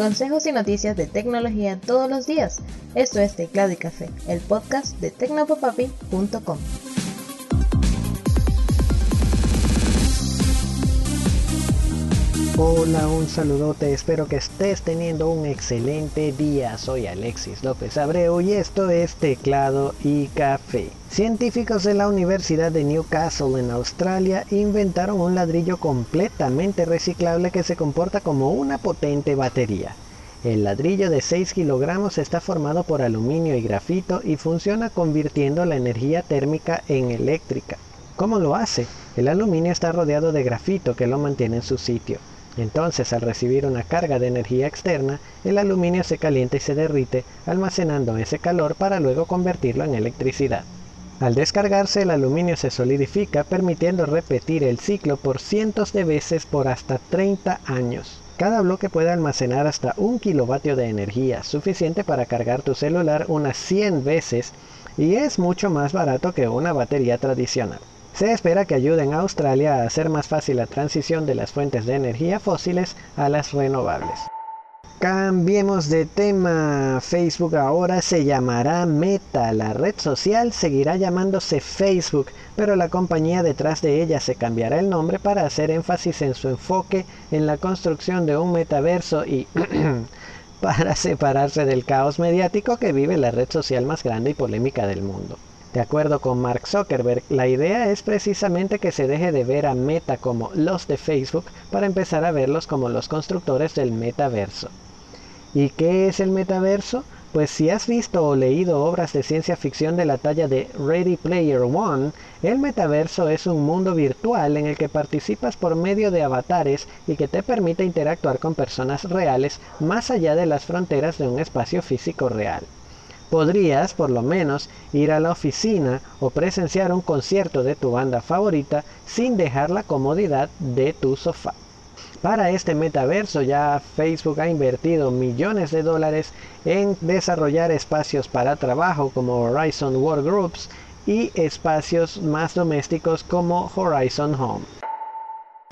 Consejos y noticias de tecnología todos los días. Esto es Teclado y Café, el podcast de tecnopopapi.com. Hola, un saludote, espero que estés teniendo un excelente día. Soy Alexis López Abreu y esto es Teclado y Café. Científicos de la Universidad de Newcastle en Australia inventaron un ladrillo completamente reciclable que se comporta como una potente batería. El ladrillo de 6 kilogramos está formado por aluminio y grafito y funciona convirtiendo la energía térmica en eléctrica. ¿Cómo lo hace? El aluminio está rodeado de grafito que lo mantiene en su sitio. Entonces, al recibir una carga de energía externa, el aluminio se calienta y se derrite, almacenando ese calor para luego convertirlo en electricidad. Al descargarse, el aluminio se solidifica, permitiendo repetir el ciclo por cientos de veces por hasta 30 años. Cada bloque puede almacenar hasta un kilovatio de energía, suficiente para cargar tu celular unas 100 veces, y es mucho más barato que una batería tradicional. Se espera que ayuden a Australia a hacer más fácil la transición de las fuentes de energía fósiles a las renovables. Cambiemos de tema. Facebook ahora se llamará Meta. La red social seguirá llamándose Facebook, pero la compañía detrás de ella se cambiará el nombre para hacer énfasis en su enfoque en la construcción de un metaverso y para separarse del caos mediático que vive la red social más grande y polémica del mundo. De acuerdo con Mark Zuckerberg, la idea es precisamente que se deje de ver a Meta como los de Facebook para empezar a verlos como los constructores del metaverso. ¿Y qué es el metaverso? Pues si has visto o leído obras de ciencia ficción de la talla de Ready Player One, el metaverso es un mundo virtual en el que participas por medio de avatares y que te permite interactuar con personas reales más allá de las fronteras de un espacio físico real podrías, por lo menos, ir a la oficina o presenciar un concierto de tu banda favorita sin dejar la comodidad de tu sofá. Para este metaverso ya Facebook ha invertido millones de dólares en desarrollar espacios para trabajo como Horizon Workgroups y espacios más domésticos como Horizon Home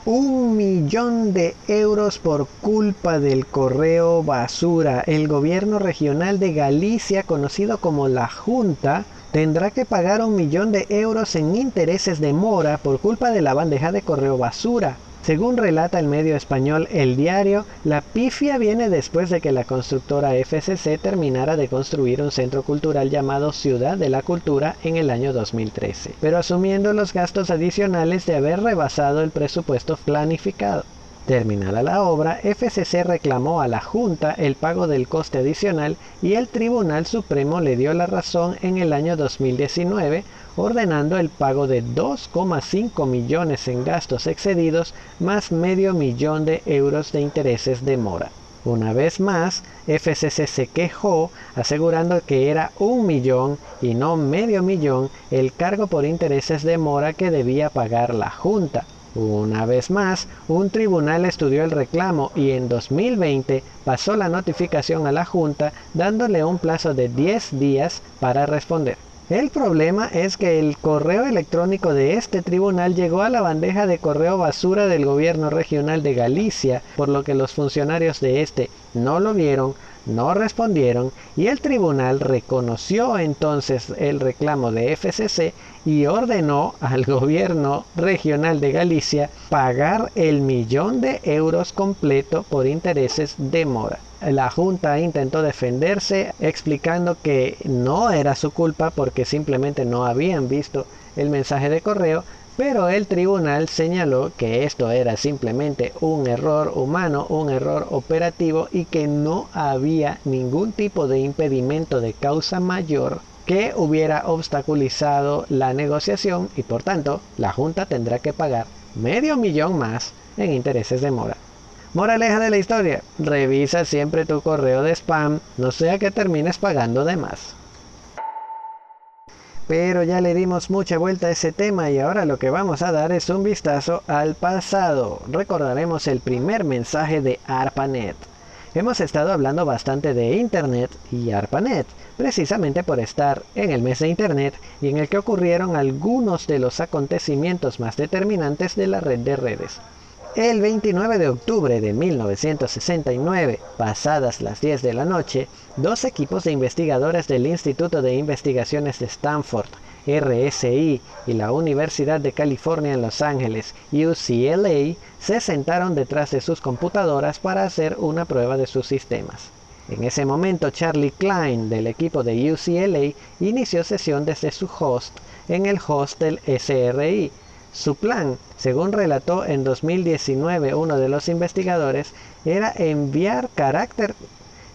un millón de euros por culpa del correo basura. El gobierno regional de Galicia, conocido como la Junta, tendrá que pagar un millón de euros en intereses de mora por culpa de la bandeja de correo basura. Según relata el medio español El Diario, la pifia viene después de que la constructora FCC terminara de construir un centro cultural llamado Ciudad de la Cultura en el año 2013, pero asumiendo los gastos adicionales de haber rebasado el presupuesto planificado. Terminada la obra, FCC reclamó a la Junta el pago del coste adicional y el Tribunal Supremo le dio la razón en el año 2019, ordenando el pago de 2,5 millones en gastos excedidos más medio millón de euros de intereses de mora. Una vez más, FCC se quejó asegurando que era un millón y no medio millón el cargo por intereses de mora que debía pagar la Junta. Una vez más, un tribunal estudió el reclamo y en 2020 pasó la notificación a la Junta dándole un plazo de 10 días para responder. El problema es que el correo electrónico de este tribunal llegó a la bandeja de correo basura del gobierno regional de Galicia, por lo que los funcionarios de este no lo vieron, no respondieron y el tribunal reconoció entonces el reclamo de FCC y ordenó al gobierno regional de Galicia pagar el millón de euros completo por intereses de mora. La Junta intentó defenderse explicando que no era su culpa porque simplemente no habían visto el mensaje de correo, pero el tribunal señaló que esto era simplemente un error humano, un error operativo y que no había ningún tipo de impedimento de causa mayor que hubiera obstaculizado la negociación y por tanto la Junta tendrá que pagar medio millón más en intereses de mora. Moraleja de la historia, revisa siempre tu correo de spam, no sea que termines pagando de más. Pero ya le dimos mucha vuelta a ese tema y ahora lo que vamos a dar es un vistazo al pasado. Recordaremos el primer mensaje de ARPANET. Hemos estado hablando bastante de Internet y ARPANET, precisamente por estar en el mes de Internet y en el que ocurrieron algunos de los acontecimientos más determinantes de la red de redes. El 29 de octubre de 1969, pasadas las 10 de la noche, dos equipos de investigadores del Instituto de Investigaciones de Stanford, RSI, y la Universidad de California en Los Ángeles, UCLA, se sentaron detrás de sus computadoras para hacer una prueba de sus sistemas. En ese momento, Charlie Klein, del equipo de UCLA, inició sesión desde su host en el host del SRI. Su plan, según relató en 2019 uno de los investigadores, era enviar carácter,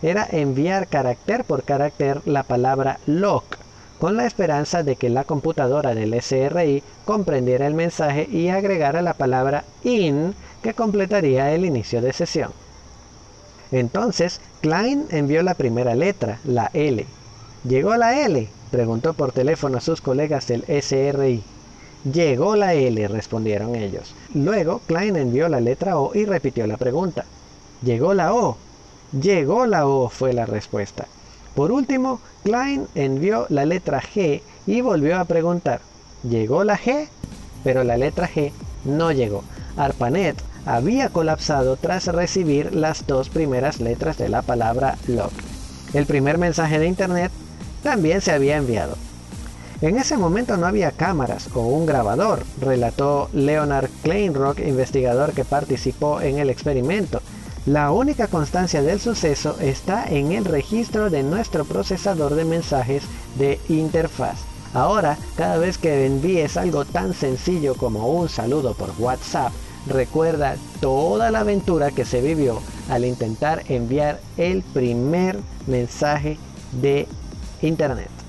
era enviar carácter por carácter la palabra lock, con la esperanza de que la computadora del SRI comprendiera el mensaje y agregara la palabra in que completaría el inicio de sesión. Entonces, Klein envió la primera letra, la L. ¿Llegó la L? preguntó por teléfono a sus colegas del SRI. Llegó la L, respondieron ellos. Luego, Klein envió la letra O y repitió la pregunta. ¿Llegó la O? Llegó la O, fue la respuesta. Por último, Klein envió la letra G y volvió a preguntar. ¿Llegó la G? Pero la letra G no llegó. ARPANET había colapsado tras recibir las dos primeras letras de la palabra log. El primer mensaje de Internet también se había enviado. En ese momento no había cámaras o un grabador, relató Leonard Kleinrock, investigador que participó en el experimento. La única constancia del suceso está en el registro de nuestro procesador de mensajes de interfaz. Ahora, cada vez que envíes algo tan sencillo como un saludo por WhatsApp, recuerda toda la aventura que se vivió al intentar enviar el primer mensaje de internet.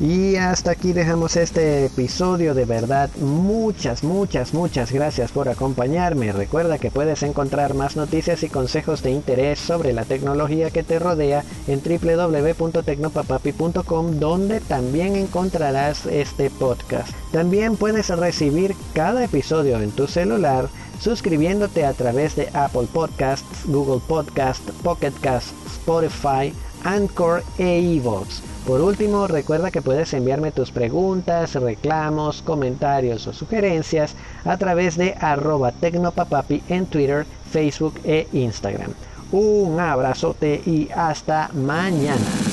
Y hasta aquí dejamos este episodio. De verdad, muchas, muchas, muchas gracias por acompañarme. Recuerda que puedes encontrar más noticias y consejos de interés sobre la tecnología que te rodea en www.tecnopapapi.com donde también encontrarás este podcast. También puedes recibir cada episodio en tu celular suscribiéndote a través de Apple Podcasts, Google Podcasts, Pocket Casts, Spotify, Anchor e iVoox. Por último, recuerda que puedes enviarme tus preguntas, reclamos, comentarios o sugerencias a través de arroba tecnopapapi en Twitter, Facebook e Instagram. Un abrazote y hasta mañana.